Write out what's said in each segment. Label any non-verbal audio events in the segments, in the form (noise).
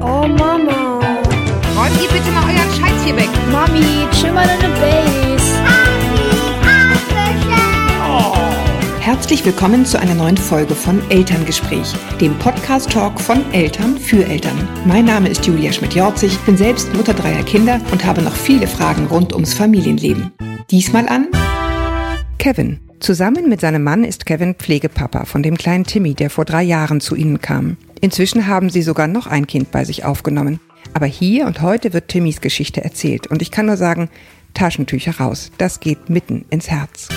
Oh Mama. Räumt ihr bitte mal euren Scheiß hier weg. Mami, chill mal deine Base. Herzlich willkommen zu einer neuen Folge von Elterngespräch, dem Podcast-Talk von Eltern für Eltern. Mein Name ist Julia Schmidt-Jorzig, bin selbst Mutter dreier Kinder und habe noch viele Fragen rund ums Familienleben. Diesmal an Kevin. Zusammen mit seinem Mann ist Kevin Pflegepapa von dem kleinen Timmy, der vor drei Jahren zu ihnen kam. Inzwischen haben sie sogar noch ein Kind bei sich aufgenommen. Aber hier und heute wird Timmys Geschichte erzählt und ich kann nur sagen, Taschentücher raus, das geht mitten ins Herz.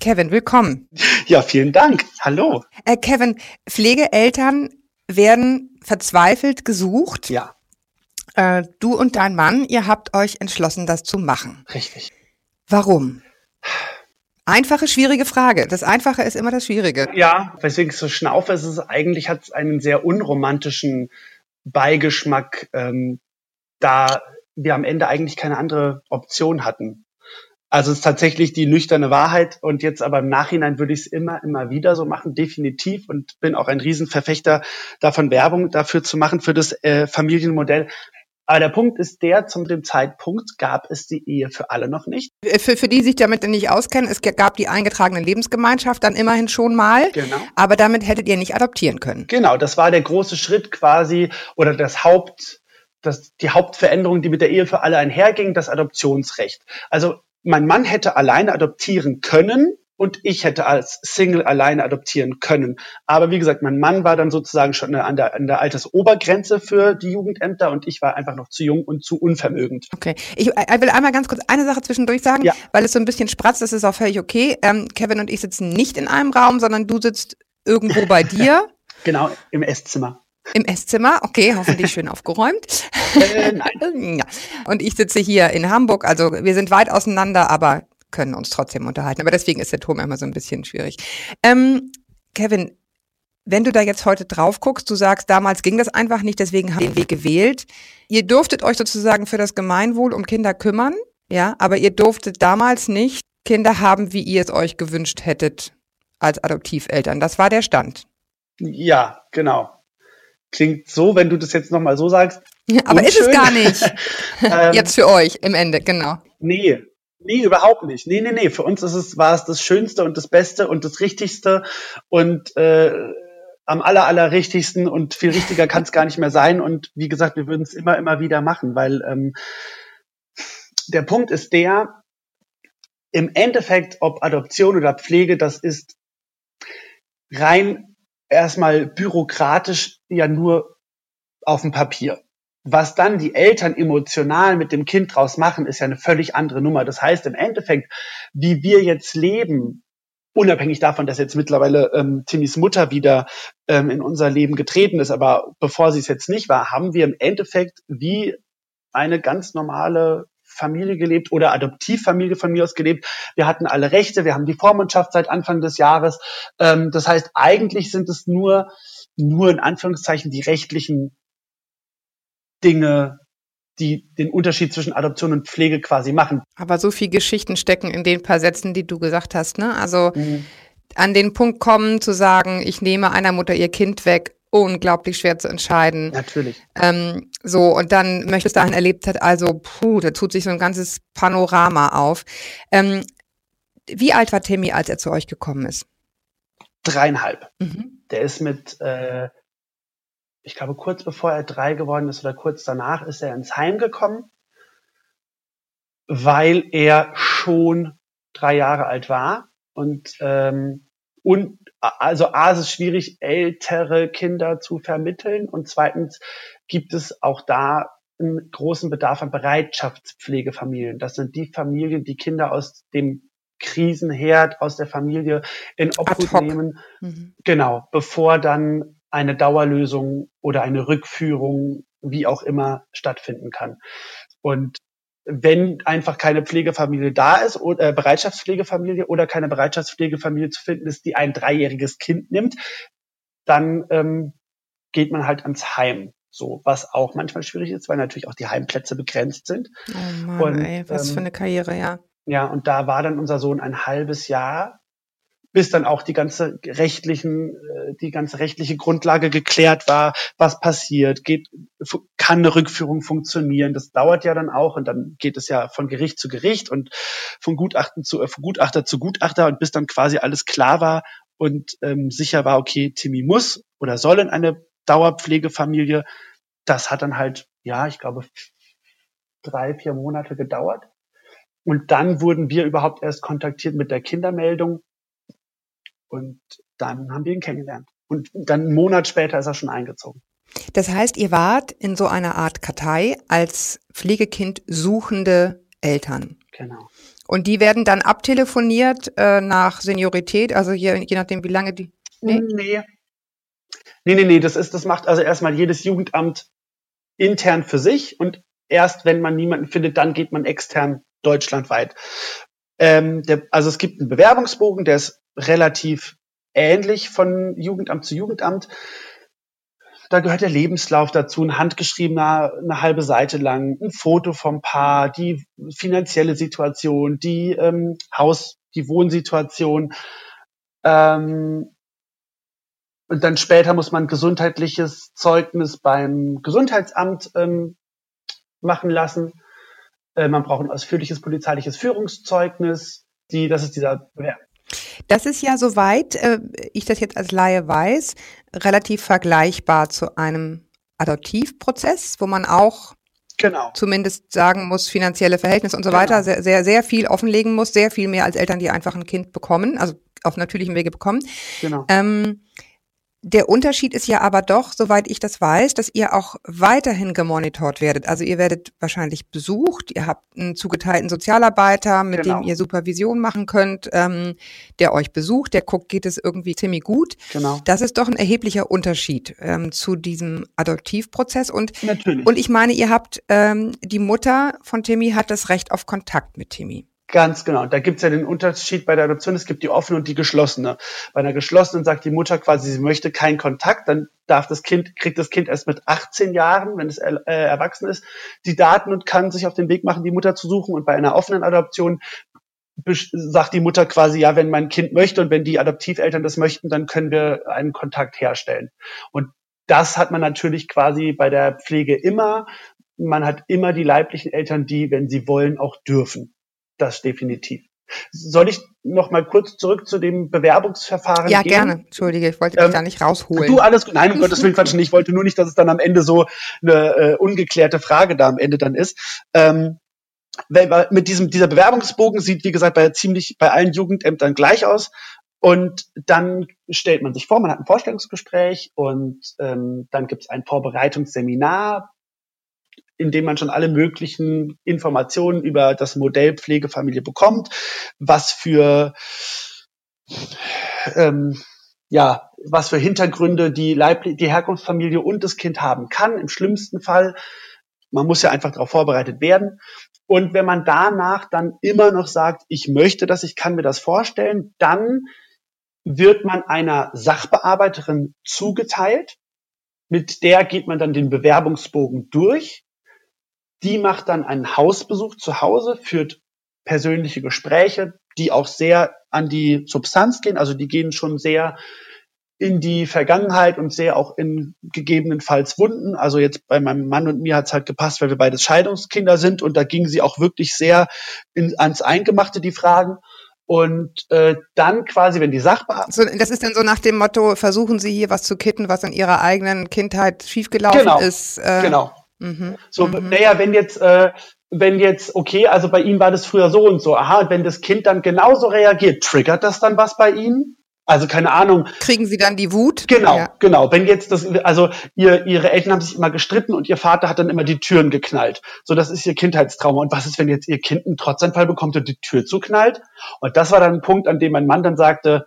Kevin, willkommen. Ja, vielen Dank. Hallo. Äh, Kevin, Pflegeeltern werden verzweifelt gesucht. Ja, Äh, du und dein Mann, ihr habt euch entschlossen, das zu machen. richtig. Warum? Einfache, schwierige Frage. Das Einfache ist immer das Schwierige. Ja, weswegen ich so schnaufe, ist es eigentlich hat es einen sehr unromantischen Beigeschmack, ähm, da wir am Ende eigentlich keine andere Option hatten. Also es ist tatsächlich die nüchterne Wahrheit und jetzt aber im Nachhinein würde ich es immer, immer wieder so machen, definitiv und bin auch ein Riesenverfechter davon, Werbung dafür zu machen, für das äh, Familienmodell. Aber der Punkt ist der, zu dem Zeitpunkt gab es die Ehe für alle noch nicht. Äh, Für, für die sich damit nicht auskennen, es gab die eingetragene Lebensgemeinschaft dann immerhin schon mal. Genau. Aber damit hättet ihr nicht adoptieren können. Genau, das war der große Schritt quasi oder das Haupt, das, die Hauptveränderung, die mit der Ehe für alle einherging, das Adoptionsrecht. Also mein Mann hätte alleine adoptieren können und ich hätte als Single alleine adoptieren können. Aber wie gesagt, mein Mann war dann sozusagen schon an der, an der Altersobergrenze für die Jugendämter und ich war einfach noch zu jung und zu unvermögend. Okay. Ich äh, will einmal ganz kurz eine Sache zwischendurch sagen, Ja. weil es so ein bisschen spratzt, das ist auch völlig okay. Ähm, Kevin und ich sitzen nicht in einem Raum, sondern du sitzt irgendwo bei (laughs) dir Genau, im Esszimmer. im Esszimmer. Okay, hoffentlich schön aufgeräumt. Äh, nein. (laughs) Ja. Und ich sitze hier in Hamburg. Also wir sind weit auseinander, aber können uns trotzdem unterhalten. Aber deswegen ist der Ton immer so ein bisschen schwierig. Ähm, Kevin, wenn du da jetzt heute drauf guckst, du sagst, damals ging das einfach nicht, deswegen haben wir den Weg gewählt. Ihr durftet euch sozusagen für das Gemeinwohl um Kinder kümmern, ja, aber ihr durftet damals nicht Kinder haben, wie ihr es euch gewünscht hättet als Adoptiveltern. Das war der Stand. Ja, genau. Klingt so, wenn du das jetzt nochmal so sagst. (laughs) Aber ist es unschön. gar nicht. (laughs) Ähm, Jetzt für euch im Ende, genau. Nee, nee, überhaupt nicht. Nee, nee, nee. Für uns ist es, war es das Schönste und das Beste und das Richtigste und äh, am aller, aller richtigsten und viel richtiger kann es gar nicht mehr sein. Und wie gesagt, wir würden es immer, immer wieder machen, weil ähm, der Punkt ist der, im Endeffekt, ob Adoption oder Pflege, das ist rein erstmal bürokratisch ja nur auf dem Papier. Was dann die Eltern emotional mit dem Kind draus machen, ist ja eine völlig andere Nummer. Das heißt im Endeffekt, wie wir jetzt leben, unabhängig davon, dass jetzt mittlerweile ähm, Timmys Mutter wieder ähm, in unser Leben getreten ist, aber bevor sie es jetzt nicht war, haben wir im Endeffekt wie eine ganz normale Familie gelebt oder Adoptivfamilie von mir aus gelebt. Wir hatten alle Rechte, wir haben die Vormundschaft seit Anfang des Jahres. Ähm, das heißt, eigentlich sind es nur, nur in Anführungszeichen die rechtlichen Dinge, die den Unterschied zwischen Adoption und Pflege quasi machen. Aber so viel Geschichten stecken in den paar Sätzen, die du gesagt hast, ne? Also an den Punkt kommen zu sagen, ich nehme einer Mutter ihr Kind weg, unglaublich schwer zu entscheiden. Natürlich. Ähm, so, und dann möchtest du dahin erlebt hat, also, puh, da tut sich so ein ganzes Panorama auf. Ähm, wie alt war Timmy, als er zu euch gekommen ist? Dreieinhalb. Mhm. Der ist mit, äh, ich glaube, kurz bevor er drei geworden ist oder kurz danach ist er ins Heim gekommen, weil er schon drei Jahre alt war und ähm, und also A, es ist schwierig, ältere Kinder zu vermitteln und zweitens gibt es auch da einen großen Bedarf an Bereitschaftspflegefamilien. Das sind die Familien, die Kinder aus dem Krisenherd, aus der Familie in Obhut nehmen, Mhm. Genau, bevor dann eine Dauerlösung oder eine Rückführung, wie auch immer, stattfinden kann. Und wenn einfach keine Pflegefamilie da ist, oder äh, Bereitschaftspflegefamilie oder keine Bereitschaftspflegefamilie zu finden ist, die ein dreijähriges Kind nimmt, dann ähm, geht man halt ans Heim. So, was auch manchmal schwierig ist, weil natürlich auch die Heimplätze begrenzt sind. Oh Mann, Und, ey, was ähm, für eine Karriere, ja. Ja, und da war dann unser Sohn ein halbes Jahr bis dann auch die ganze rechtlichen, äh, die ganze rechtliche Grundlage geklärt war, was passiert, geht, kann eine Rückführung funktionieren. Das dauert ja dann auch und dann geht es ja von Gericht zu Gericht und von Gutachten zu äh, von Gutachter zu Gutachter und bis dann quasi alles klar war und ähm, sicher war, okay, Timmy muss oder soll in eine Dauerpflegefamilie. Das hat dann halt, ja, ich glaube, drei, vier Monate gedauert. Und dann wurden wir überhaupt erst kontaktiert mit der Kindermeldung. Und dann haben wir ihn kennengelernt. Und dann einen Monat später ist er schon eingezogen. Das heißt, ihr wart in so einer Art Kartei als Pflegekind suchende Eltern. Genau. Und die werden dann abtelefoniert äh, nach Seniorität, also je, je nachdem, wie lange die. Nee? nee. Nee, nee, nee, das ist, das macht also erstmal jedes Jugendamt intern für sich und erst wenn man niemanden findet, dann geht man extern deutschlandweit. Ähm, der, also es gibt einen Bewerbungsbogen, der ist relativ ähnlich von Jugendamt zu Jugendamt. Da gehört der Lebenslauf dazu, ein handgeschriebener, eine halbe Seite lang, ein Foto vom Paar, die finanzielle Situation, die ähm, Haus, die Wohnsituation. Ähm, und dann später muss man gesundheitliches Zeugnis beim Gesundheitsamt ähm, machen lassen. Äh, man braucht ein ausführliches polizeiliches Führungszeugnis. Die, das ist dieser ja. Das ist ja soweit äh, ich das jetzt als Laie weiß, relativ vergleichbar zu einem Adoptivprozess, wo man auch genau. zumindest sagen muss, finanzielle Verhältnisse und so genau. weiter, sehr, sehr, sehr viel offenlegen muss, sehr viel mehr als Eltern, die einfach ein Kind bekommen, also auf natürlichem Wege bekommen. Genau. Ähm, der Unterschied ist ja aber doch, soweit ich das weiß, dass ihr auch weiterhin gemonitort werdet. Also ihr werdet wahrscheinlich besucht, ihr habt einen zugeteilten Sozialarbeiter, mit genau. dem ihr Supervision machen könnt, ähm, der euch besucht, der guckt, geht es irgendwie ziemlich gut. Genau. Das ist doch ein erheblicher Unterschied ähm, zu diesem Adoptivprozess. Und, Natürlich. und ich meine, ihr habt, ähm, die Mutter von Timmy hat das Recht auf Kontakt mit Timmy. Ganz genau. Da gibt es ja den Unterschied bei der Adoption. Es gibt die offene und die geschlossene. Bei einer geschlossenen sagt die Mutter quasi, sie möchte keinen Kontakt. Dann darf das Kind, kriegt das Kind erst mit 18 Jahren, wenn es äh, erwachsen ist, die Daten und kann sich auf den Weg machen, die Mutter zu suchen. Und bei einer offenen Adoption sagt die Mutter quasi, ja, wenn mein Kind möchte und wenn die Adoptiveltern das möchten, dann können wir einen Kontakt herstellen. Und das hat man natürlich quasi bei der Pflege immer. Man hat immer die leiblichen Eltern, die, wenn sie wollen, auch dürfen das definitiv. Soll ich noch mal kurz zurück zu dem Bewerbungsverfahren ja, gehen? Ja, gerne. Entschuldige, ich wollte dich ähm, da nicht rausholen. Du, alles gut. Nein, um Gottes Willen, Quatsch. Ich wollte nur nicht, dass es dann am Ende so eine äh, ungeklärte Frage da am Ende dann ist. Ähm, weil mit diesem, dieser Bewerbungsbogen sieht, wie gesagt, bei ziemlich, bei allen Jugendämtern gleich aus. Und dann stellt man sich vor, man hat ein Vorstellungsgespräch und ähm, dann gibt es ein Vorbereitungsseminar, in dem man schon alle möglichen Informationen über das Modell Pflegefamilie bekommt, was für ähm, ja, was für Hintergründe die, Leib die Herkunftsfamilie und das Kind haben kann, im schlimmsten Fall. Man muss ja einfach darauf vorbereitet werden. Und wenn man danach dann immer noch sagt, ich möchte das, ich kann mir das vorstellen, dann wird man einer Sachbearbeiterin zugeteilt. Mit der geht man dann den Bewerbungsbogen durch die macht dann einen Hausbesuch zu Hause, führt persönliche Gespräche, die auch sehr an die Substanz gehen. Also die gehen schon sehr in die Vergangenheit und sehr auch in gegebenenfalls Wunden. Also jetzt bei meinem Mann und mir hat es halt gepasst, weil wir beide Scheidungskinder sind und da gingen sie auch wirklich sehr in, ans Eingemachte, die Fragen. Und äh, dann quasi, wenn die Sachbeamten. So, das ist dann so nach dem Motto, versuchen Sie hier was zu kitten, was in Ihrer eigenen Kindheit schiefgelaufen genau, ist. Äh, genau. Mhm. So, mhm. naja, wenn jetzt, äh, wenn jetzt, okay, also bei Ihnen war das früher so und so, aha, wenn das Kind dann genauso reagiert, triggert das dann was bei Ihnen? Also keine Ahnung. Kriegen Sie dann die Wut? Genau, ja. genau. Wenn jetzt das, also ihr, Ihre Eltern haben sich immer gestritten und Ihr Vater hat dann immer die Türen geknallt. So, das ist Ihr Kindheitstrauma. Und was ist, wenn jetzt Ihr Kind einen Trotzanfall bekommt und die Tür zuknallt? Und das war dann ein Punkt, an dem mein Mann dann sagte,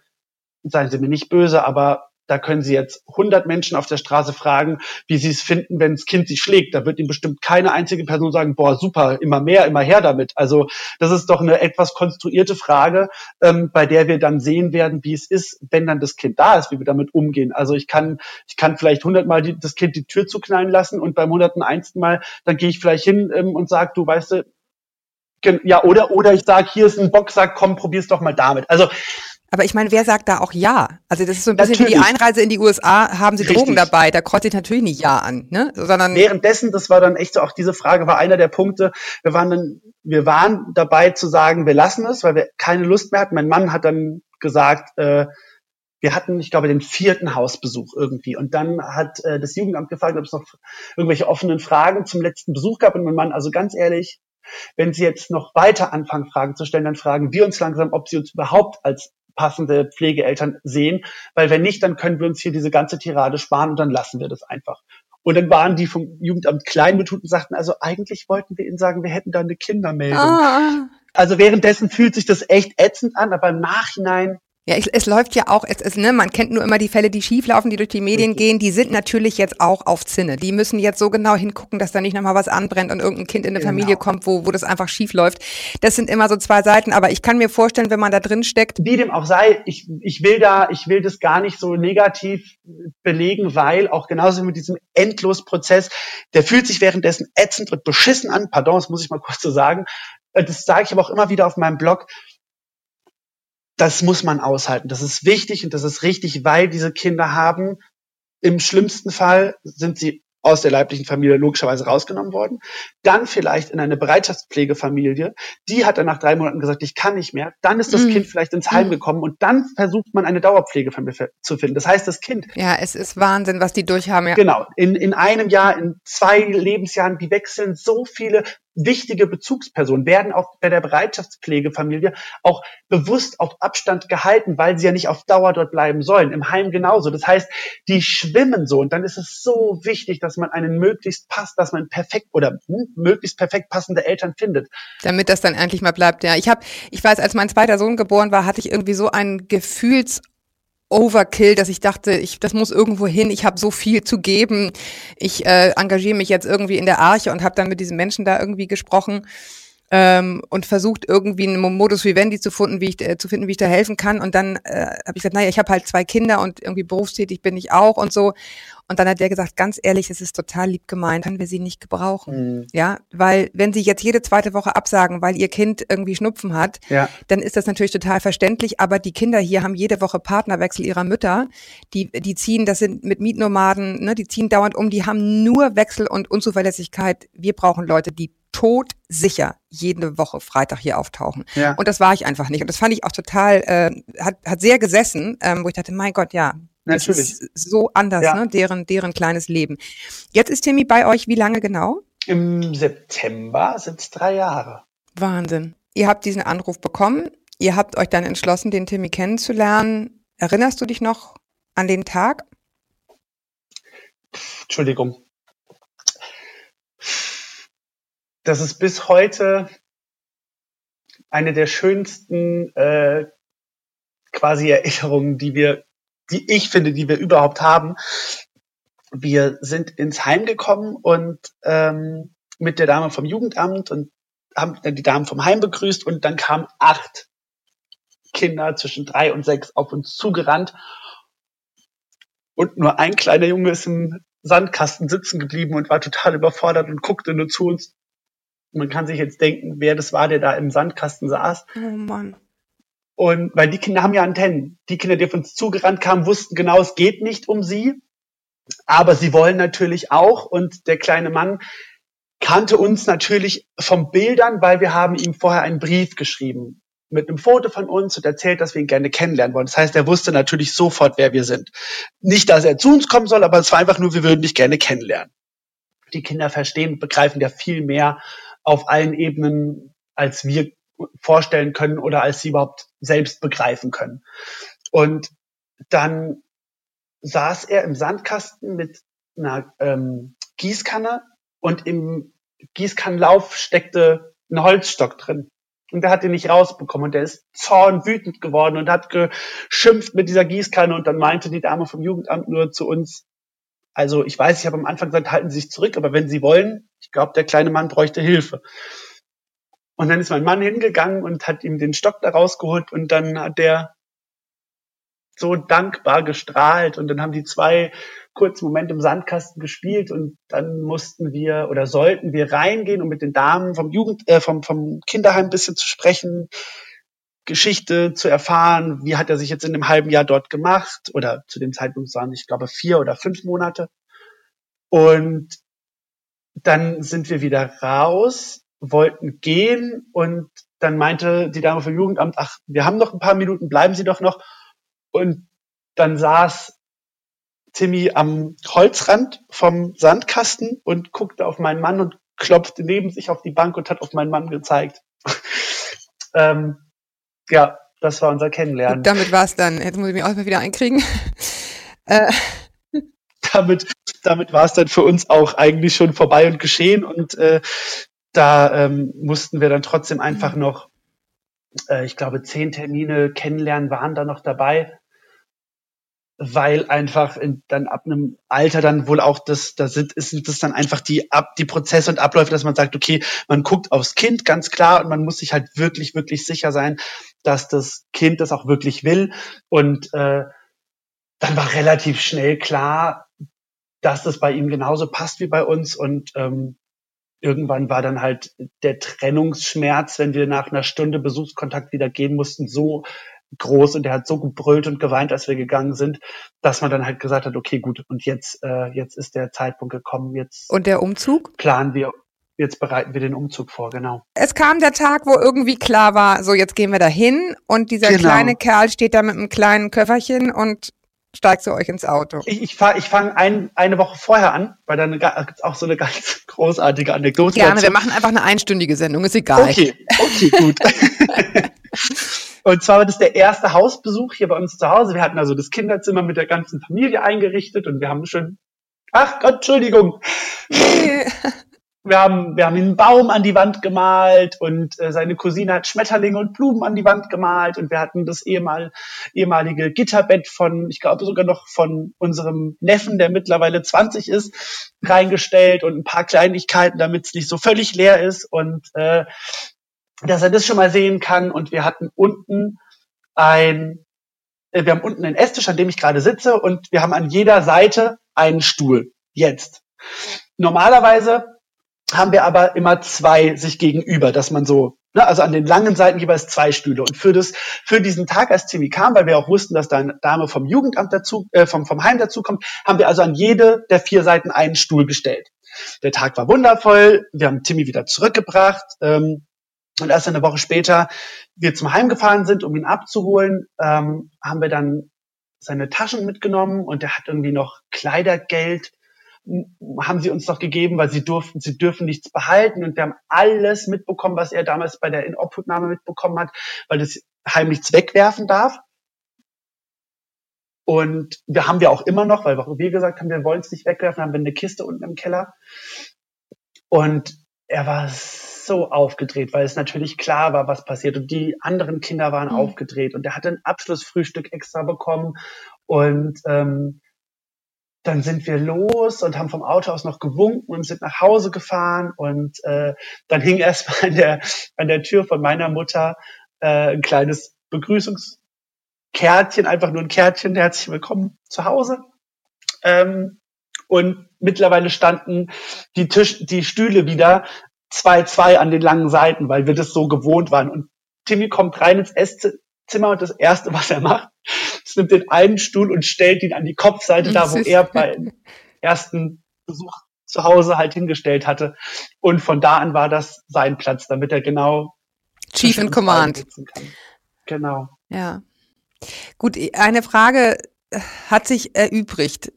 seien Sie mir nicht böse, aber da können Sie jetzt 100 Menschen auf der Straße fragen, wie Sie es finden, wenn das Kind sich schlägt. Da wird Ihnen bestimmt keine einzige Person sagen, boah, super, immer mehr, immer her damit. Also das ist doch eine etwas konstruierte Frage, ähm, bei der wir dann sehen werden, wie es ist, wenn dann das Kind da ist, wie wir damit umgehen. Also ich kann, ich kann vielleicht 100 Mal die, das Kind die Tür zuknallen lassen und beim 101. Mal, dann gehe ich vielleicht hin ähm, und sage, du weißt ja, oder, oder ich sage, hier ist ein Boxsack, komm, probier's doch mal damit. Also Aber ich meine, wer sagt da auch ja? Also das ist so ein bisschen wie die. Einreise in die USA, haben sie Drogen Richtig. dabei, da kreuzt sich natürlich nicht ja an, ne? Sondern Währenddessen, das war dann echt so, auch diese Frage war einer der Punkte, wir waren dann, wir waren dabei zu sagen, wir lassen es, weil wir keine Lust mehr hatten. Mein Mann hat dann gesagt, äh, wir hatten, ich glaube, den vierten Hausbesuch irgendwie. Und dann hat äh, das Jugendamt gefragt, ob es noch irgendwelche offenen Fragen zum letzten Besuch gab. Und mein Mann, also ganz ehrlich, wenn Sie jetzt noch weiter anfangen, Fragen zu stellen, dann fragen wir uns langsam, ob Sie uns überhaupt als passende Pflegeeltern sehen. Weil wenn nicht, dann können wir uns hier diese ganze Tirade sparen und dann lassen wir das einfach. Und dann waren die vom Jugendamt Kleinbetut und sagten, also eigentlich wollten wir Ihnen sagen, wir hätten da eine Kindermeldung. ah, Also währenddessen fühlt sich das echt ätzend an, aber im Nachhinein, Ja, es, es läuft ja auch, es ist, ne, man kennt nur immer die Fälle, die schieflaufen, die durch die Medien gehen, die sind natürlich jetzt auch auf Zinne. Die müssen jetzt so genau hingucken, dass da nicht nochmal was anbrennt und irgendein Kind in eine Genau. Familie kommt, wo, wo das einfach schief läuft. Das sind immer so zwei Seiten, aber ich kann mir vorstellen, wenn man da drin steckt, wie dem auch sei, ich, ich will da, ich will das gar nicht so negativ belegen, weil auch genauso mit diesem Endlosprozess, der fühlt sich währenddessen ätzend und beschissen an. Pardon, das muss ich mal kurz so sagen. Äh, Das sage ich aber auch immer wieder auf meinem Blog. Das muss man aushalten. Das ist wichtig und das ist richtig, weil diese Kinder haben, im schlimmsten Fall sind sie aus der leiblichen Familie logischerweise rausgenommen worden. Dann vielleicht in eine Bereitschaftspflegefamilie. Die hat dann nach drei Monaten gesagt, ich kann nicht mehr. Dann ist das Mhm. Kind vielleicht ins Heim Mhm. gekommen und dann versucht man eine Dauerpflegefamilie zu finden. Das heißt, das Kind ja, es ist Wahnsinn, was die durchhaben. Ja. Genau. In, in einem Jahr, in zwei Lebensjahren, die wechseln so viele wichtige Bezugspersonen, werden auch bei der Bereitschaftspflegefamilie auch bewusst auf Abstand gehalten, weil sie ja nicht auf Dauer dort bleiben sollen. Im Heim genauso. Das heißt, die schwimmen so. Und dann ist es so wichtig, dass man einen möglichst passt, dass man perfekt oder hm, möglichst perfekt passende Eltern findet. damit das dann endlich mal bleibt. Ja, ich habe, ich weiß, als mein zweiter Sohn geboren war, hatte ich irgendwie so einen Gefühls Overkill, dass ich dachte, ich, das muss irgendwo hin. Ich habe so viel zu geben. Ich äh, engagiere mich jetzt irgendwie in der Arche und habe dann mit diesen Menschen da irgendwie gesprochen ähm, und versucht irgendwie einen Modus vivendi zu finden, wie ich äh, zu finden, wie ich da helfen kann. Und dann äh, habe ich gesagt, naja, ich habe halt zwei Kinder und irgendwie berufstätig bin ich auch und so. Und dann hat der gesagt, ganz ehrlich, es ist total lieb gemeint, können wir sie nicht gebrauchen. Ja, weil wenn sie jetzt jede zweite Woche absagen, weil ihr Kind irgendwie Schnupfen hat, Ja. dann ist das natürlich total verständlich. Aber die Kinder hier haben jede Woche Partnerwechsel ihrer Mütter. Die, die ziehen, das sind mit Mietnomaden, ne, die ziehen dauernd um, die haben nur Wechsel und Unzuverlässigkeit. Wir brauchen Leute, die todsicher jede Woche Freitag hier auftauchen. Ja. Und das war ich einfach nicht. Und das fand ich auch total, äh, hat, hat sehr gesessen, ähm, wo ich dachte, mein Gott, ja. Das Natürlich. ist so anders, Ja. ne? Deren, deren kleines Leben. Jetzt ist Timmy bei euch wie lange genau? Im September sind es drei Jahre. Wahnsinn. Ihr habt diesen Anruf bekommen. Ihr habt euch dann entschlossen, den Timmy kennenzulernen. Erinnerst du dich noch an den Tag? Entschuldigung. Das ist bis heute eine der schönsten äh, quasi Erinnerungen, die wir, die ich finde, die wir überhaupt haben. Wir sind ins Heim gekommen und ähm, mit der Dame vom Jugendamt und haben dann die Damen vom Heim begrüßt und dann kamen acht Kinder zwischen drei und sechs auf uns zugerannt und nur ein kleiner Junge ist im Sandkasten sitzen geblieben und war total überfordert und guckte nur zu uns. Man kann sich jetzt denken, wer das war, der da im Sandkasten saß. Oh Mann. Und weil die Kinder haben ja Antennen. Die Kinder, die auf uns zugerannt kamen, wussten genau, es geht nicht um sie. Aber sie wollen natürlich auch. Und der kleine Mann kannte uns natürlich vom Bildern, weil wir haben ihm vorher einen Brief geschrieben mit einem Foto von uns und erzählt, dass wir ihn gerne kennenlernen wollen. Das heißt, er wusste natürlich sofort, wer wir sind. Nicht, dass er zu uns kommen soll, aber es war einfach nur, wir würden dich gerne kennenlernen. Die Kinder verstehen und begreifen ja viel mehr auf allen Ebenen, als wir vorstellen können oder als sie überhaupt selbst begreifen können. Und dann saß er im Sandkasten mit einer ähm, Gießkanne und im Gießkannenlauf steckte ein Holzstock drin. Und der hat ihn nicht rausbekommen und der ist zornwütend geworden und hat geschimpft mit dieser Gießkanne und dann meinte die Dame vom Jugendamt nur zu uns, also ich weiß, ich habe am Anfang gesagt, halten Sie sich zurück, aber wenn Sie wollen, ich glaube, der kleine Mann bräuchte Hilfe. Und dann ist mein Mann hingegangen und hat ihm den Stock da rausgeholt und dann hat der so dankbar gestrahlt und dann haben die zwei kurzen Moment im Sandkasten gespielt und dann mussten wir oder sollten wir reingehen, um mit den Damen vom Jugend, äh, vom, vom Kinderheim ein bisschen zu sprechen. Geschichte zu erfahren, wie hat er sich jetzt in dem halben Jahr dort gemacht oder zu dem Zeitpunkt waren ich glaube vier oder fünf Monate. Und dann sind wir wieder raus, wollten gehen und dann meinte die Dame vom Jugendamt, ach, wir haben noch ein paar Minuten, bleiben Sie doch noch. Und dann saß Timmy am Holzrand vom Sandkasten und guckte auf meinen Mann und klopfte neben sich auf die Bank und hat auf meinen Mann gezeigt. (laughs) ähm, ja, das war unser Kennenlernen. Und damit war es dann. Jetzt muss ich mich auch mal wieder einkriegen. (laughs) äh. Damit, damit war es dann für uns auch eigentlich schon vorbei und geschehen. Und äh, da ähm, mussten wir dann trotzdem einfach mhm. noch, äh, ich glaube, zehn Termine kennenlernen waren da noch dabei weil einfach in, dann ab einem Alter dann wohl auch das, da sind, ist das dann einfach die ab die Prozesse und Abläufe, dass man sagt, okay, man guckt aufs Kind ganz klar und man muss sich halt wirklich wirklich sicher sein, dass das Kind das auch wirklich will. Und äh, dann war relativ schnell klar, dass das bei ihm genauso passt wie bei uns. Und ähm, irgendwann war dann halt der Trennungsschmerz, wenn wir nach einer Stunde Besuchskontakt wieder gehen mussten, so groß und der hat so gebrüllt und geweint, als wir gegangen sind, dass man dann halt gesagt hat, okay, gut, und jetzt, äh, jetzt ist der Zeitpunkt gekommen, jetzt. Und der Umzug? Planen wir, jetzt bereiten wir den Umzug vor, genau. Es kam der Tag, wo irgendwie klar war, so jetzt gehen wir da hin und dieser genau. kleine Kerl steht da mit einem kleinen Köfferchen und steigt zu euch ins Auto. Ich, ich fange ich fang ein, eine Woche vorher an, weil dann gibt's auch so eine (laughs) ganz großartige Anekdote. Gerne, dazu. wir machen einfach eine einstündige Sendung, ist egal. Okay, okay, gut. (laughs) (laughs) Und zwar war das der erste Hausbesuch hier bei uns zu Hause. Wir hatten also das Kinderzimmer mit der ganzen Familie eingerichtet und wir haben schon, ach Gott, Entschuldigung. Wir haben, wir haben einen Baum an die Wand gemalt und äh, seine Cousine hat Schmetterlinge und Blumen an die Wand gemalt und wir hatten das ehemal, ehemalige Gitterbett von, ich glaube sogar noch von unserem Neffen, der mittlerweile 20 ist, reingestellt und ein paar Kleinigkeiten, damit es nicht so völlig leer ist und äh, dass er das schon mal sehen kann. Und wir hatten unten ein, äh, wir haben unten einen Esstisch, an dem ich gerade sitze, und wir haben an jeder Seite einen Stuhl. Jetzt. Normalerweise haben wir aber immer zwei sich gegenüber, dass man so, ne, also an den langen Seiten jeweils zwei Stühle. Und für das, für diesen Tag, als Timmy kam, weil wir auch wussten, dass da eine Dame vom Jugendamt dazu, äh, vom, vom Heim dazu kommt, haben wir also an jede der vier Seiten einen Stuhl gestellt. Der Tag war wundervoll. Wir haben Timmy wieder zurückgebracht. Ähm, und erst eine Woche später wir zum Heim gefahren sind, um ihn abzuholen, ähm, haben wir dann seine Taschen mitgenommen und er hat irgendwie noch Kleidergeld haben sie uns doch gegeben, weil sie durften, sie dürfen nichts behalten und wir haben alles mitbekommen, was er damals bei der Inobhutnahme mitbekommen hat, weil das Heim nichts wegwerfen darf. Und wir haben wir auch immer noch, weil wir gesagt haben, wir wollen es nicht wegwerfen, haben wir eine Kiste unten im Keller. Und er war so aufgedreht, weil es natürlich klar war, was passiert. Und die anderen Kinder waren mhm. aufgedreht. Und er hatte ein Abschlussfrühstück extra bekommen. Und ähm, dann sind wir los und haben vom Auto aus noch gewunken und sind nach Hause gefahren. Und äh, dann hing erstmal an der, an der Tür von meiner Mutter äh, ein kleines Begrüßungskärtchen, einfach nur ein Kärtchen, herzlich willkommen zu Hause. Ähm, und mittlerweile standen die Tisch, die Stühle wieder zwei, zwei an den langen Seiten, weil wir das so gewohnt waren. Und Timmy kommt rein ins Esszimmer und das erste, was er macht, ist nimmt den einen Stuhl und stellt ihn an die Kopfseite, da wo er (laughs) beim ersten Besuch zu Hause halt hingestellt hatte. Und von da an war das sein Platz, damit er genau Chief in Command. Genau. Ja. Gut, eine Frage hat sich erübrigt.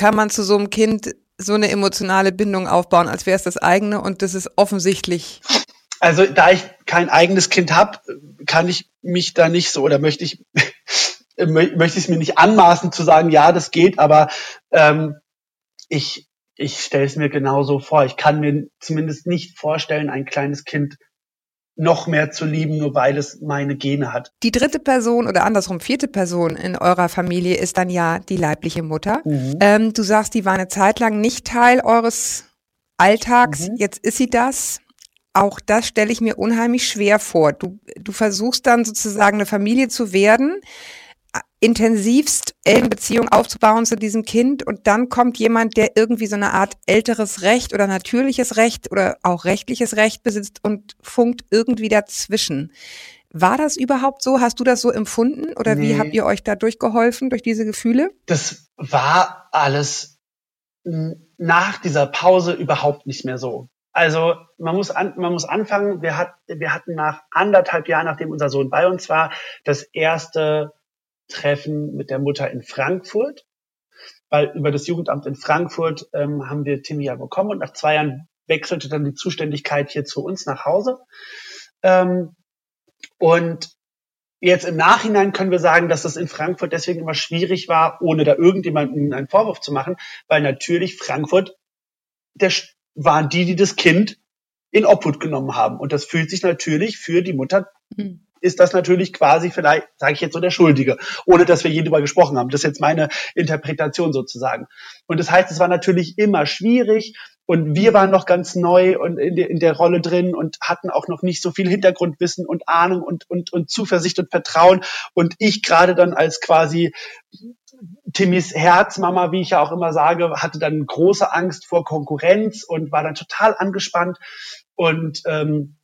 Kann man zu so einem Kind so eine emotionale Bindung aufbauen, als wäre es das eigene und das ist offensichtlich. Also da ich kein eigenes Kind habe, kann ich mich da nicht so oder möchte ich (laughs) möchte ich es mir nicht anmaßen zu sagen, ja, das geht, aber ähm, ich ich stelle es mir genauso vor. Ich kann mir zumindest nicht vorstellen, ein kleines Kind noch mehr zu lieben, nur weil es meine Gene hat. Die dritte Person oder andersrum vierte Person in eurer Familie ist dann ja die leibliche Mutter. Mhm. Ähm, du sagst, die war eine Zeit lang nicht Teil eures Alltags. Mhm. Jetzt ist sie das. Auch das stelle ich mir unheimlich schwer vor. Du, du versuchst dann sozusagen eine Familie zu werden, intensivst enge Beziehung aufzubauen zu diesem Kind und dann kommt jemand, der irgendwie so eine Art älteres Recht oder natürliches Recht oder auch rechtliches Recht besitzt und funkt irgendwie dazwischen. War das überhaupt so? Hast du das so empfunden? Oder wie Nee. habt ihr euch da durchgeholfen, durch diese Gefühle? Das war alles nach dieser Pause überhaupt nicht mehr so. Also man muss an, man muss anfangen. Wir, hat, wir hatten nach anderthalb Jahren, nachdem unser Sohn bei uns war, das erste Treffen mit der Mutter in Frankfurt. Weil über das Jugendamt in Frankfurt ähm, haben wir Timmy ja bekommen und nach zwei Jahren wechselte dann die Zuständigkeit hier zu uns nach Hause. Ähm, und jetzt im Nachhinein können wir sagen, dass das in Frankfurt deswegen immer schwierig war, ohne da irgendjemanden einen Vorwurf zu machen, weil natürlich Frankfurt der waren die, die das Kind in Obhut genommen haben. Und das fühlt sich natürlich für die Mutter Hm. Ist das natürlich quasi vielleicht, sage ich jetzt so, der Schuldige, ohne dass wir je drüber gesprochen haben. Das ist jetzt meine Interpretation sozusagen. Und das heißt, es war natürlich immer schwierig und wir waren noch ganz neu und in der, in der Rolle drin und hatten auch noch nicht so viel Hintergrundwissen und Ahnung und, und, und Zuversicht und Vertrauen. Und ich gerade dann als quasi Timmys Herzmama, wie ich ja auch immer sage, hatte dann große Angst vor Konkurrenz und war dann total angespannt. Und ähm,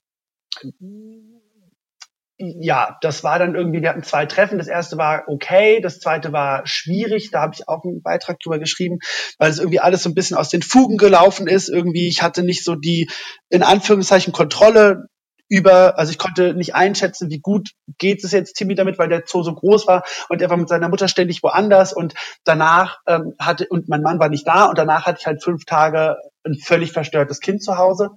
ja, das war dann irgendwie, wir hatten zwei Treffen. Das erste war okay, das zweite war schwierig. Da habe ich auch einen Beitrag drüber geschrieben, weil es irgendwie alles so ein bisschen aus den Fugen gelaufen ist. Irgendwie, ich hatte nicht so die, in Anführungszeichen, Kontrolle über, also ich konnte nicht einschätzen, wie gut geht es jetzt Timmy damit, weil der Zoo so groß war und er war mit seiner Mutter ständig woanders und danach ähm, hatte, und mein Mann war nicht da und danach hatte ich halt fünf Tage ein völlig verstörtes Kind zu Hause.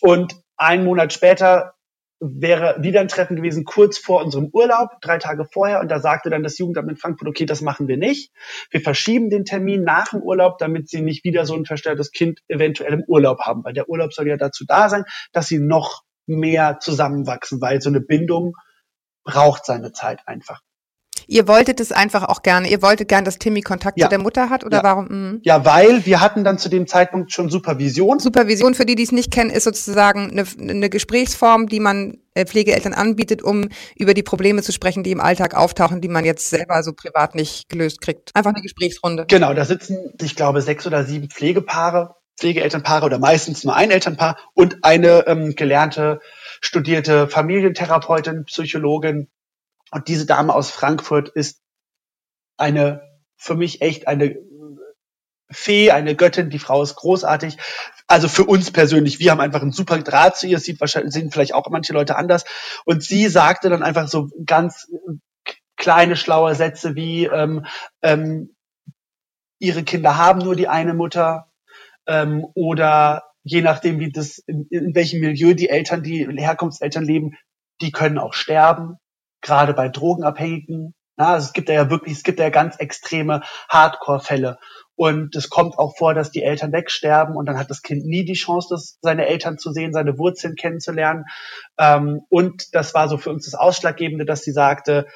Und einen Monat später wäre wieder ein Treffen gewesen, kurz vor unserem Urlaub, drei Tage vorher. Und da sagte dann das Jugendamt in Frankfurt, okay, das machen wir nicht. Wir verschieben den Termin nach dem Urlaub, damit sie nicht wieder so ein verstörtes Kind eventuell im Urlaub haben. Weil der Urlaub soll ja dazu da sein, dass sie noch mehr zusammenwachsen, weil so eine Bindung braucht seine Zeit einfach. Ihr wolltet es einfach auch gerne. Ihr wolltet gern, dass Timmy Kontakt Ja. zu der Mutter hat oder Ja. warum? Mhm. Ja, weil wir hatten dann zu dem Zeitpunkt schon Supervision. Supervision, für die, die es nicht kennen, ist sozusagen eine, eine Gesprächsform, die man äh, Pflegeeltern anbietet, um über die Probleme zu sprechen, die im Alltag auftauchen, die man jetzt selber so privat nicht gelöst kriegt. Einfach eine Gesprächsrunde. Genau, da sitzen, ich glaube, sechs oder sieben Pflegepaare, Pflegeelternpaare oder meistens nur ein Elternpaar und eine ähm, gelernte, studierte Familientherapeutin, Psychologin. Und diese Dame aus Frankfurt ist eine, für mich echt eine Fee, eine Göttin. Die Frau ist großartig. Also für uns persönlich, wir haben einfach einen super Draht zu ihr. Sieht wahrscheinlich, sehen vielleicht auch manche Leute anders. Und sie sagte dann einfach so ganz kleine, schlaue Sätze wie, ähm, ähm, ihre Kinder haben nur die eine Mutter ähm, oder je nachdem, wie das in, in welchem Milieu die Eltern, die Herkunftseltern leben, die können auch sterben, gerade bei Drogenabhängigen. Na, also es gibt ja wirklich, es gibt ja ganz extreme Hardcore-Fälle. Und es kommt auch vor, dass die Eltern wegsterben und dann hat das Kind nie die Chance, das, seine Eltern zu sehen, seine Wurzeln kennenzulernen. Ähm, und das war so für uns das Ausschlaggebende, dass sie sagte,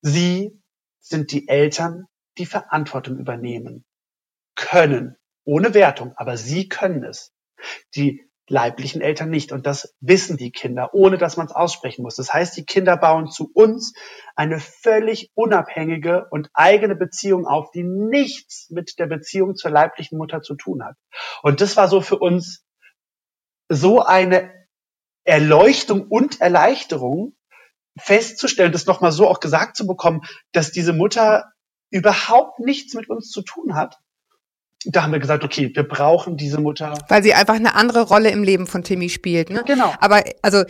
sie sind die Eltern, die Verantwortung übernehmen können. Ohne Wertung, aber sie können es. Die leiblichen Eltern nicht. Und das wissen die Kinder, ohne dass man es aussprechen muss. Das heißt, die Kinder bauen zu uns eine völlig unabhängige und eigene Beziehung auf, die nichts mit der Beziehung zur leiblichen Mutter zu tun hat. Und das war so für uns so eine Erleuchtung und Erleichterung, festzustellen, das nochmal so auch gesagt zu bekommen, dass diese Mutter überhaupt nichts mit uns zu tun hat. Da haben wir gesagt, okay, wir brauchen diese Mutter. Weil sie einfach eine andere Rolle im Leben von Timmy spielt. Ne? Genau. Aber also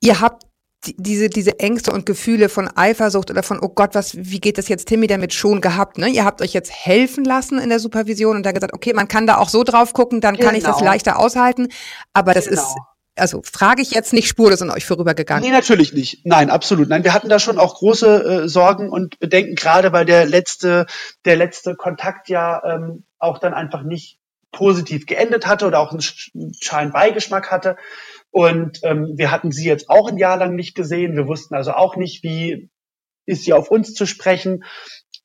ihr habt die- diese, diese Ängste und Gefühle von Eifersucht oder von, oh Gott, was, wie geht das jetzt Timmy damit schon gehabt, ne? Ihr habt euch jetzt helfen lassen in der Supervision und da gesagt, okay, man kann da auch so drauf gucken, dann kann ich das Genau. leichter aushalten. Aber das Genau. ist, also frage ich jetzt nicht spurlos an euch vorübergegangen. Nee, natürlich nicht. Nein, absolut. Nein, wir hatten da schon auch große äh, Sorgen und Bedenken, gerade weil der letzte, der letzte Kontakt ja ähm, auch dann einfach nicht positiv geendet hatte oder auch einen Sch- Scheinbeigeschmack hatte. Und ähm, wir hatten sie jetzt auch ein Jahr lang nicht gesehen. Wir wussten also auch nicht, wie ist sie auf uns zu sprechen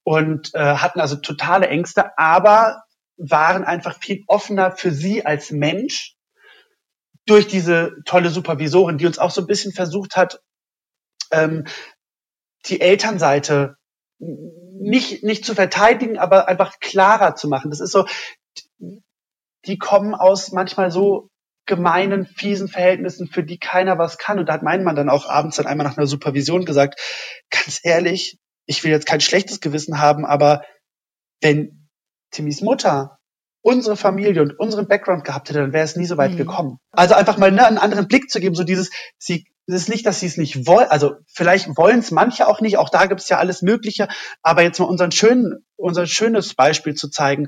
und äh, hatten also totale Ängste, aber waren einfach viel offener für sie als Mensch durch diese tolle Supervisorin, die uns auch so ein bisschen versucht hat, ähm, die Elternseite nicht, nicht zu verteidigen, aber einfach klarer zu machen. Das ist so, die kommen aus manchmal so gemeinen, fiesen Verhältnissen, für die keiner was kann. Und da hat mein Mann dann auch abends dann einmal nach einer Supervision gesagt, ganz ehrlich, ich will jetzt kein schlechtes Gewissen haben, aber wenn Timmys Mutter unsere Familie und unseren Background gehabt hätte, dann wäre es nie so weit Mhm. gekommen. Also einfach mal ne, einen anderen Blick zu geben, so dieses, sie, es ist nicht, dass sie es nicht wollen, also vielleicht wollen es manche auch nicht, auch da gibt es ja alles Mögliche, aber jetzt mal unseren schönen, unser schönes Beispiel zu zeigen,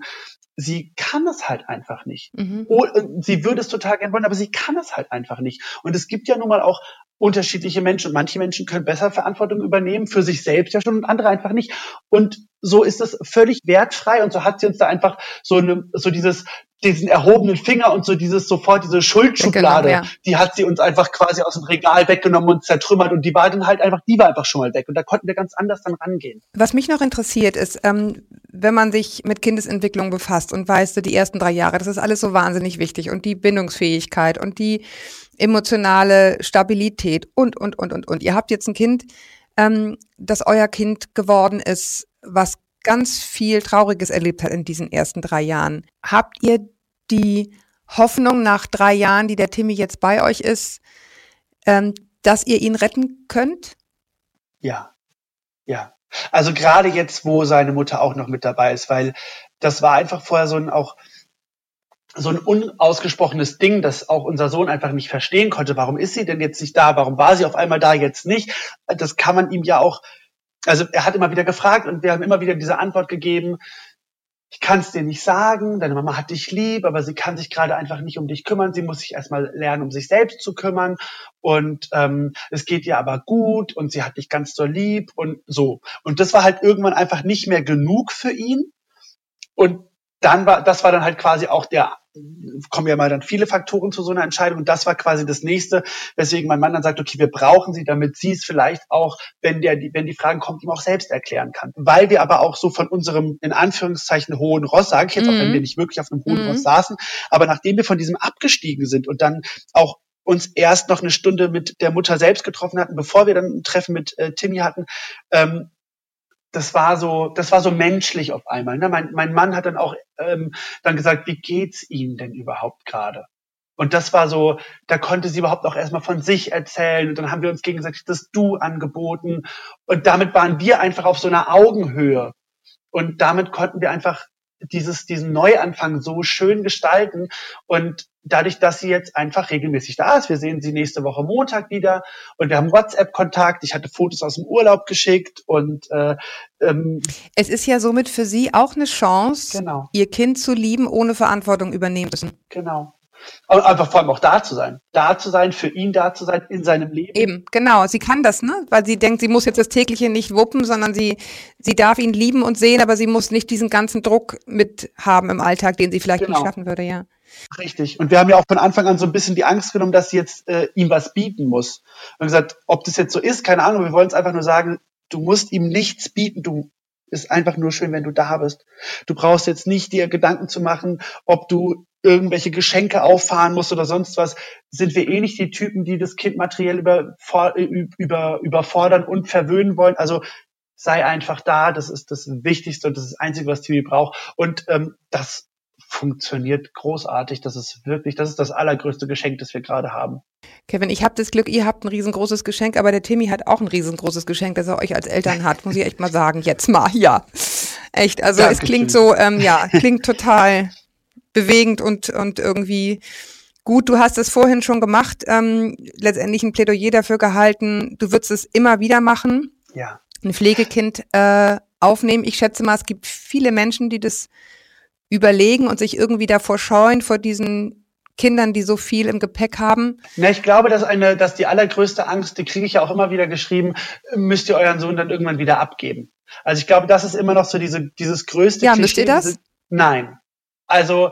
sie kann es halt einfach nicht. Mhm. Oh, äh, sie würde es total gerne wollen, aber sie kann es halt einfach nicht. Und es gibt ja nun mal auch unterschiedliche Menschen. Manche Menschen können besser Verantwortung übernehmen, für sich selbst ja schon und andere einfach nicht. Und so ist es völlig wertfrei und so hat sie uns da einfach so eine, so dieses, diesen erhobenen Finger und so dieses sofort diese Schuldschublade, ja. die hat sie uns einfach quasi aus dem Regal weggenommen und zertrümmert und die war dann halt einfach, die war einfach schon mal weg und da konnten wir ganz anders dann rangehen. Was mich noch interessiert ist, ähm, wenn man sich mit Kindesentwicklung befasst und weiß, so die ersten drei Jahre, das ist alles so wahnsinnig wichtig und die Bindungsfähigkeit und die emotionale Stabilität und, und, und, und, und. Ihr habt jetzt ein Kind, ähm, das euer Kind geworden ist, was ganz viel Trauriges erlebt hat in diesen ersten drei Jahren. Habt ihr die Hoffnung nach drei Jahren, die der Timmy jetzt bei euch ist, ähm, dass ihr ihn retten könnt? Ja, ja. Also gerade jetzt, wo seine Mutter auch noch mit dabei ist, weil das war einfach vorher so ein auch so ein unausgesprochenes Ding, das auch unser Sohn einfach nicht verstehen konnte. Warum ist sie denn jetzt nicht da? Warum war sie auf einmal da jetzt nicht? Das kann man ihm ja auch, also er hat immer wieder gefragt und wir haben immer wieder diese Antwort gegeben, ich kann es dir nicht sagen, deine Mama hat dich lieb, aber sie kann sich gerade einfach nicht um dich kümmern. Sie muss sich erstmal lernen, um sich selbst zu kümmern. Und ähm, es geht ihr aber gut und sie hat dich ganz so lieb und so. Und das war halt irgendwann einfach nicht mehr genug für ihn. Und dann war, das war dann halt quasi auch der, kommen ja mal dann viele Faktoren zu so einer Entscheidung. Und das war quasi das nächste, weswegen mein Mann dann sagt, okay, wir brauchen sie, damit sie es vielleicht auch, wenn der, wenn die Fragen kommen, ihm auch selbst erklären kann. Weil wir aber auch so von unserem, in Anführungszeichen, hohen Ross, sage ich jetzt, auch wenn Mhm. wir nicht wirklich auf einem hohen Mhm. Ross saßen, aber nachdem wir von diesem abgestiegen sind und dann auch uns erst noch eine Stunde mit der Mutter selbst getroffen hatten, bevor wir dann ein Treffen mit äh, Timmy hatten, ähm, das war so, das war so menschlich auf einmal. Ne? Mein, mein Mann hat dann auch ähm, dann gesagt, wie geht's Ihnen denn überhaupt gerade? Und das war so, da konnte sie überhaupt auch erstmal von sich erzählen. Und dann haben wir uns gegenseitig das Du angeboten. Und damit waren wir einfach auf so einer Augenhöhe. Und damit konnten wir einfach dieses, diesen Neuanfang so schön gestalten. Und dadurch, dass sie jetzt einfach regelmäßig da ist, wir sehen sie nächste Woche Montag wieder und wir haben WhatsApp-Kontakt. Ich hatte Fotos aus dem Urlaub geschickt und äh, ähm, Es ist ja somit für Sie auch eine Chance, Genau. Ihr Kind zu lieben, ohne Verantwortung übernehmen müssen. genau. Und einfach vor allem auch da zu sein. Da zu sein, für ihn da zu sein, in seinem Leben. Eben, genau. Sie kann das, ne? Weil sie denkt, sie muss jetzt das tägliche nicht wuppen, sondern sie, sie darf ihn lieben und sehen, aber sie muss nicht diesen ganzen Druck mit haben im Alltag, den sie vielleicht Genau. nicht schaffen würde, ja. Richtig. Und wir haben ja auch von Anfang an so ein bisschen die Angst genommen, dass sie jetzt äh, ihm was bieten muss. Und gesagt, ob das jetzt so ist, keine Ahnung. Wir wollen es einfach nur sagen, du musst ihm nichts bieten. Du ist einfach nur schön, wenn du da bist. Du brauchst jetzt nicht dir Gedanken zu machen, ob du irgendwelche Geschenke auffahren musst oder sonst was. Sind wir eh nicht die Typen, die das Kind materiell über, äh, über, überfordern und verwöhnen wollen. Also sei einfach da. Das ist das Wichtigste und das ist das Einzige, was Timmy braucht. Und ähm, das funktioniert großartig. Das ist wirklich, das ist das allergrößte Geschenk, das wir gerade haben. Kevin, ich habe das Glück, ihr habt ein riesengroßes Geschenk, aber der Timmy hat auch ein riesengroßes Geschenk, das er euch als Eltern hat, muss ich echt mal sagen. Jetzt mal, ja. Echt, also es Dankeschön. klingt so, ähm, ja, klingt total bewegend und, und irgendwie gut. Du hast es vorhin schon gemacht, ähm, letztendlich ein Plädoyer dafür gehalten, du würdest es immer wieder machen. Ja. ein Pflegekind äh, aufnehmen. Ich schätze mal, es gibt viele Menschen, die das überlegen und sich irgendwie davor scheuen, vor diesen Kindern, die so viel im Gepäck haben. Na, ich glaube, dass eine, dass die allergrößte Angst, die kriege ich ja auch immer wieder geschrieben, müsst ihr euren Sohn dann irgendwann wieder abgeben. Also ich glaube, das ist immer noch so diese, dieses größte Ja, müsst ihr das? diese- Nein. Also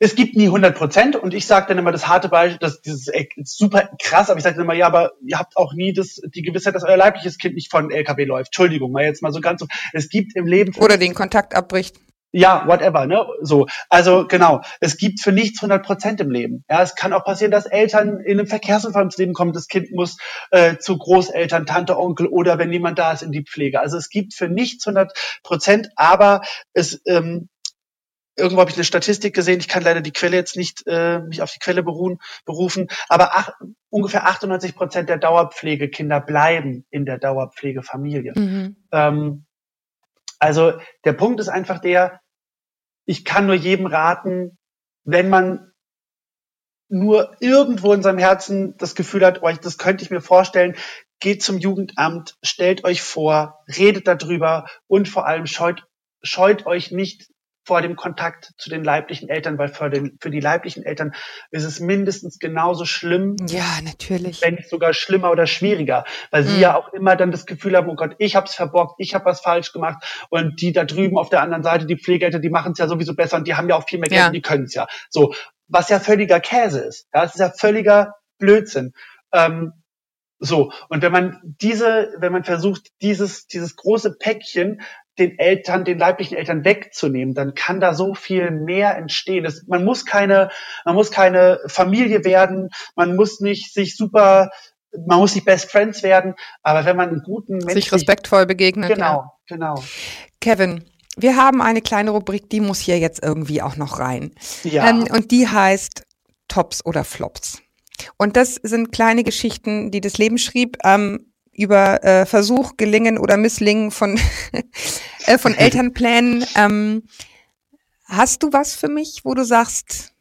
es gibt nie 100 Prozent und ich sage dann immer das harte Beispiel, das dieses ey, super krass, aber ich sage dann immer, ja, aber ihr habt auch nie das, die Gewissheit, dass euer leibliches Kind nicht von LKW läuft. Entschuldigung, mal jetzt mal so ganz so. Es gibt im Leben Oder den Kontakt abbricht. ja, whatever, ne? So. Also genau, es gibt für nichts 100 Prozent im Leben. Ja, es kann auch passieren, dass Eltern in einem Verkehrsunfall ins Leben kommen, das Kind muss äh, zu Großeltern, Tante, Onkel oder wenn niemand da ist in die Pflege. Also es gibt für nichts 100 Prozent, aber es ähm, irgendwo habe ich eine Statistik gesehen, ich kann leider die Quelle jetzt nicht äh, mich auf die Quelle beruhen, berufen, aber ach, ungefähr 98 Prozent der Dauerpflegekinder bleiben in der Dauerpflegefamilie. Mhm. Ähm, also der Punkt ist einfach der, ich kann nur jedem raten, wenn man nur irgendwo in seinem Herzen das Gefühl hat, oh, das könnte ich mir vorstellen, geht zum Jugendamt, stellt euch vor, redet darüber und vor allem scheut, scheut euch nicht vor dem Kontakt zu den leiblichen Eltern, weil für, den, für die leiblichen Eltern ist es mindestens genauso schlimm, Ja, natürlich. wenn nicht sogar schlimmer oder schwieriger, weil sie Mhm. ja auch immer dann das Gefühl haben, oh Gott, ich hab's verbockt, ich hab was falsch gemacht und die da drüben auf der anderen Seite, die Pflegeeltern, die machen es ja sowieso besser und die haben ja auch viel mehr Geld Ja. und die können es ja. So, was ja völliger Käse ist. Ja, es ist ja völliger Blödsinn. Ähm, so, und wenn man diese, wenn man versucht, dieses, dieses große Päckchen den Eltern, den leiblichen Eltern wegzunehmen, dann kann da so viel mehr entstehen. Das, man muss keine, man muss keine Familie werden, man muss nicht sich super, man muss nicht Best Friends werden, aber wenn man einen guten Sich Menschen, respektvoll begegnet. Ja. genau, genau, Kevin, wir haben eine kleine Rubrik, die muss hier jetzt irgendwie auch noch rein. ja, Ähm, und die heißt Tops oder Flops. Und das sind kleine Geschichten, die das Leben schrieb, ähm, über äh, Versuch, Gelingen oder Misslingen von, (laughs) äh, von (laughs) Elternplänen. Ähm, hast du was für mich, wo du sagst,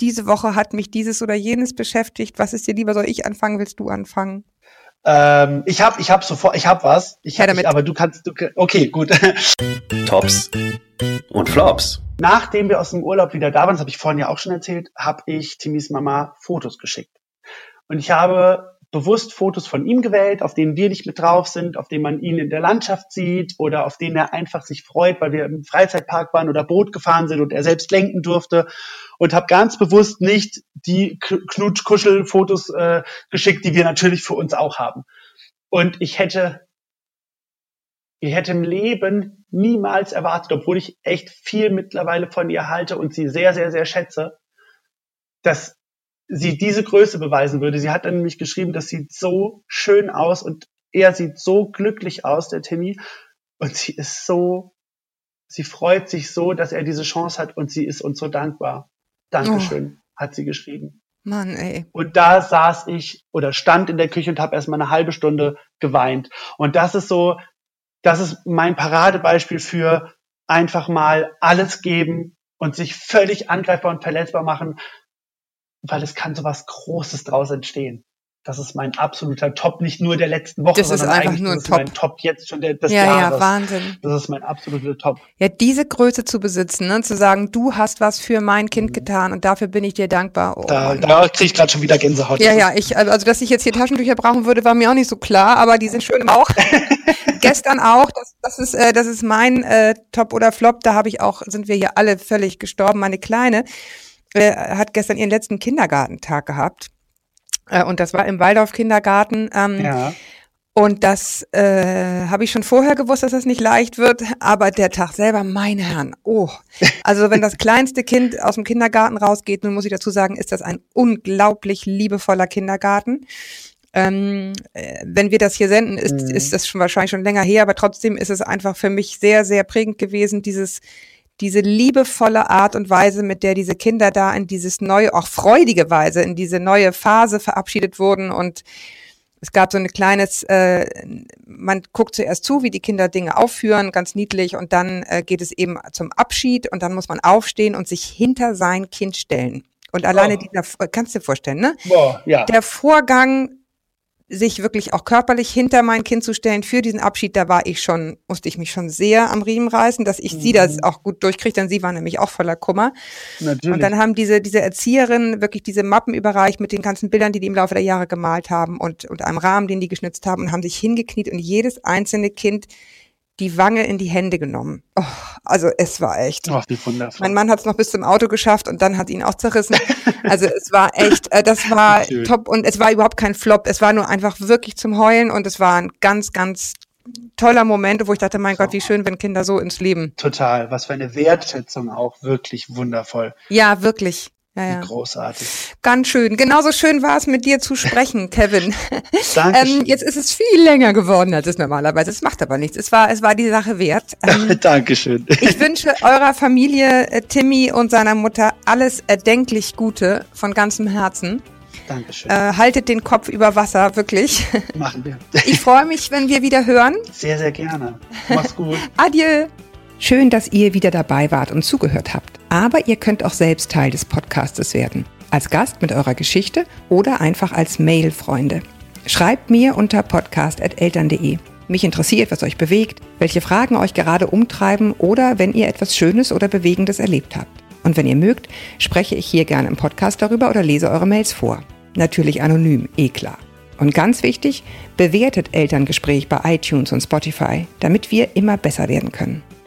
diese Woche hat mich dieses oder jenes beschäftigt? Was ist dir lieber? Soll ich anfangen? Willst du anfangen? ähm, ich habe, ich habe sofort, ich habe was, ich hab, ich, aber du kannst, du, okay, gut. (laughs) Tops und Flops. Nachdem wir aus dem Urlaub wieder da waren, das habe ich vorhin ja auch schon erzählt, habe ich Timis Mama Fotos geschickt. Und ich habe bewusst Fotos von ihm gewählt, auf denen wir nicht mit drauf sind, auf denen man ihn in der Landschaft sieht oder auf denen er einfach sich freut, weil wir im Freizeitpark waren oder Boot gefahren sind und er selbst lenken durfte. Und habe ganz bewusst nicht die Knutsch-Kuschel-Fotos äh, geschickt, die wir natürlich für uns auch haben. Und ich hätte ich hätte im Leben niemals erwartet, obwohl ich echt viel mittlerweile von ihr halte und sie sehr, sehr, sehr schätze, dass sie diese Größe beweisen würde. Sie hat dann nämlich geschrieben, das sieht so schön aus und er sieht so glücklich aus, der Timmy. Und sie ist so, sie freut sich so, dass er diese Chance hat und sie ist uns so dankbar. Dankeschön, hat sie geschrieben. Mann, ey. Und da saß ich oder stand in der Küche und habe erstmal eine halbe Stunde geweint. Und das ist so, das ist mein Paradebeispiel für einfach mal alles geben und sich völlig angreifbar und verletzbar machen, weil es kann so was Großes draus entstehen. Das ist mein absoluter Top, nicht nur der letzten Woche, Das ist sondern einfach eigentlich nur ein das ist mein Top. Top jetzt schon der, des Ja, ja, Jahres. Wahnsinn. das ist mein absoluter Top. Ja, diese Größe zu besitzen, ne? zu sagen, du hast was für mein Kind getan und dafür bin ich dir dankbar. Oh, Da, da kriege ich gerade schon wieder Gänsehaut. Ja, ja, ich, also dass ich jetzt hier Taschentücher brauchen würde, war mir auch nicht so klar, aber die sind schön im Bauch. (laughs) Gestern auch, das, das ist, äh, das ist mein äh, Top oder Flop, da habe ich auch, sind wir hier alle völlig gestorben. Meine Kleine äh, hat gestern ihren letzten Kindergartentag gehabt. Äh, und das war im Waldorf-Kindergarten. Ähm, Ja. und das äh, habe ich schon vorher gewusst, dass das nicht leicht wird, aber der Tag selber, meine Herren, oh. Also wenn das kleinste Kind aus dem Kindergarten rausgeht, nun muss ich dazu sagen, ist das ein unglaublich liebevoller Kindergarten. Ähm, äh, wenn wir das hier senden, ist, Mhm. ist das schon wahrscheinlich schon länger her, aber trotzdem ist es einfach für mich sehr, sehr prägend gewesen, dieses diese liebevolle Art und Weise, mit der diese Kinder da in dieses neue, auch freudige Weise, in diese neue Phase verabschiedet wurden und es gab so ein kleines, äh, man guckt zuerst zu, wie die Kinder Dinge aufführen, ganz niedlich, und dann äh, geht es eben zum Abschied und dann muss man aufstehen und sich hinter sein Kind stellen. Und alleine Oh. dieser, kannst du dir vorstellen, ne? Boah, ja. Der Vorgang, sich wirklich auch körperlich hinter mein Kind zu stellen für diesen Abschied, da war ich schon, musste ich mich schon sehr am Riemen reißen, dass ich sie das auch gut durchkriege, denn sie war nämlich auch voller Kummer. Natürlich. Und dann haben diese, diese Erzieherinnen wirklich diese Mappen überreicht mit den ganzen Bildern, die die im Laufe der Jahre gemalt haben und, und einem Rahmen, den die geschnitzt haben und haben sich hingekniet und jedes einzelne Kind die Wange in die Hände genommen. Oh, also es war echt. Ach, wie wundervoll. Mein Mann hat es noch bis zum Auto geschafft und dann hat ihn auch zerrissen. (laughs) Also es war echt, äh, das war Schön. top und es war überhaupt kein Flop. Es war nur einfach wirklich zum Heulen und es war ein ganz, ganz toller Moment, wo ich dachte, mein Gott, wie schön, wenn Kinder so ins Leben. Total. Was für eine Wertschätzung auch. Wirklich wundervoll. Ja, wirklich. Ja, ja. Großartig. Ganz schön. Genauso schön war es mit dir zu sprechen, (laughs) Kevin. Dankeschön. ähm, jetzt ist es viel länger geworden, als es normalerweise ist. Es macht aber nichts. Es war, es war die Sache wert. (laughs) Ähm, Dankeschön. ich wünsche eurer Familie, äh, Timmy und seiner Mutter alles erdenklich Gute von ganzem Herzen. Dankeschön. Äh, haltet den Kopf über Wasser, wirklich. Machen wir. Ich freue mich, wenn wir wieder hören. Sehr, sehr gerne. Mach's gut. (laughs) Adieu. Schön, dass ihr wieder dabei wart und zugehört habt. Aber ihr könnt auch selbst Teil des Podcastes werden. Als Gast mit eurer Geschichte oder einfach als Mail-Freunde. Schreibt mir unter podcast.eltern.de. Mich interessiert, was euch bewegt, welche Fragen euch gerade umtreiben oder wenn ihr etwas Schönes oder Bewegendes erlebt habt. Und wenn ihr mögt, spreche ich hier gerne im Podcast darüber oder lese eure Mails vor. Natürlich anonym, eh klar. Und ganz wichtig, bewertet Elterngespräch bei iTunes und Spotify, damit wir immer besser werden können.